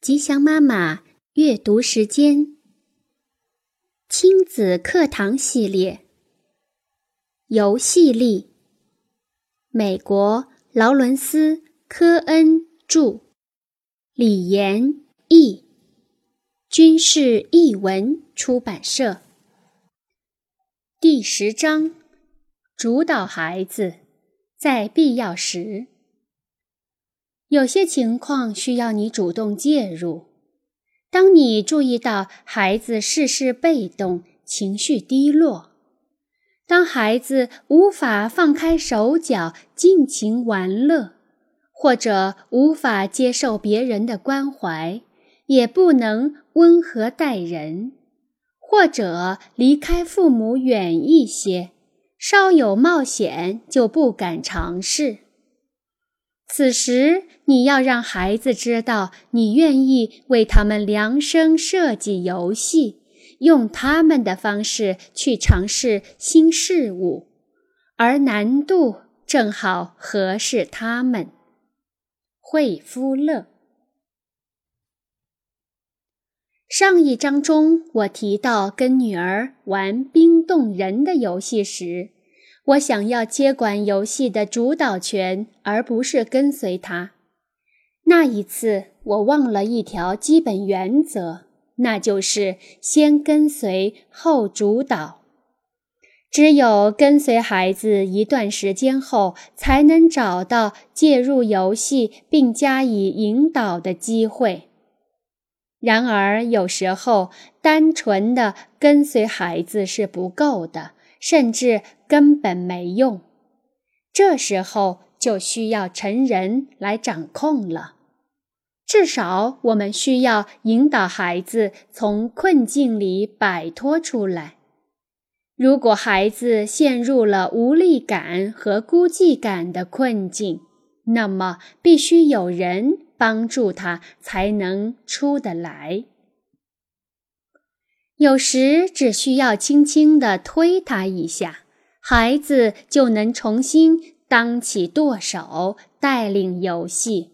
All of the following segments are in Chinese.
吉祥妈妈阅读时间，亲子课堂系列，游戏力。美国劳伦斯·科恩著，李延译，军事译文出版社。第十章：主导孩子，在必要时。有些情况需要你主动介入。当你注意到孩子事事被动、情绪低落；当孩子无法放开手脚尽情玩乐，或者无法接受别人的关怀，也不能温和待人，或者离开父母远一些，稍有冒险就不敢尝试。此时，你要让孩子知道，你愿意为他们量身设计游戏，用他们的方式去尝试新事物，而难度正好合适他们。惠夫勒。上一章中，我提到跟女儿玩冰冻人的游戏时。我想要接管游戏的主导权，而不是跟随他。那一次，我忘了一条基本原则，那就是先跟随后主导。只有跟随孩子一段时间后，才能找到介入游戏并加以引导的机会。然而，有时候单纯的跟随孩子是不够的。甚至根本没用，这时候就需要成人来掌控了。至少我们需要引导孩子从困境里摆脱出来。如果孩子陷入了无力感和孤寂感的困境，那么必须有人帮助他才能出得来。有时只需要轻轻地推他一下，孩子就能重新当起舵手，带领游戏。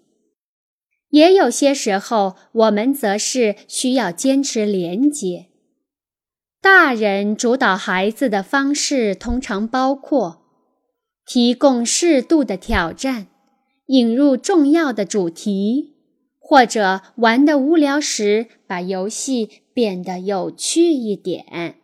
也有些时候，我们则是需要坚持连接。大人主导孩子的方式通常包括提供适度的挑战，引入重要的主题。或者玩得无聊时，把游戏变得有趣一点。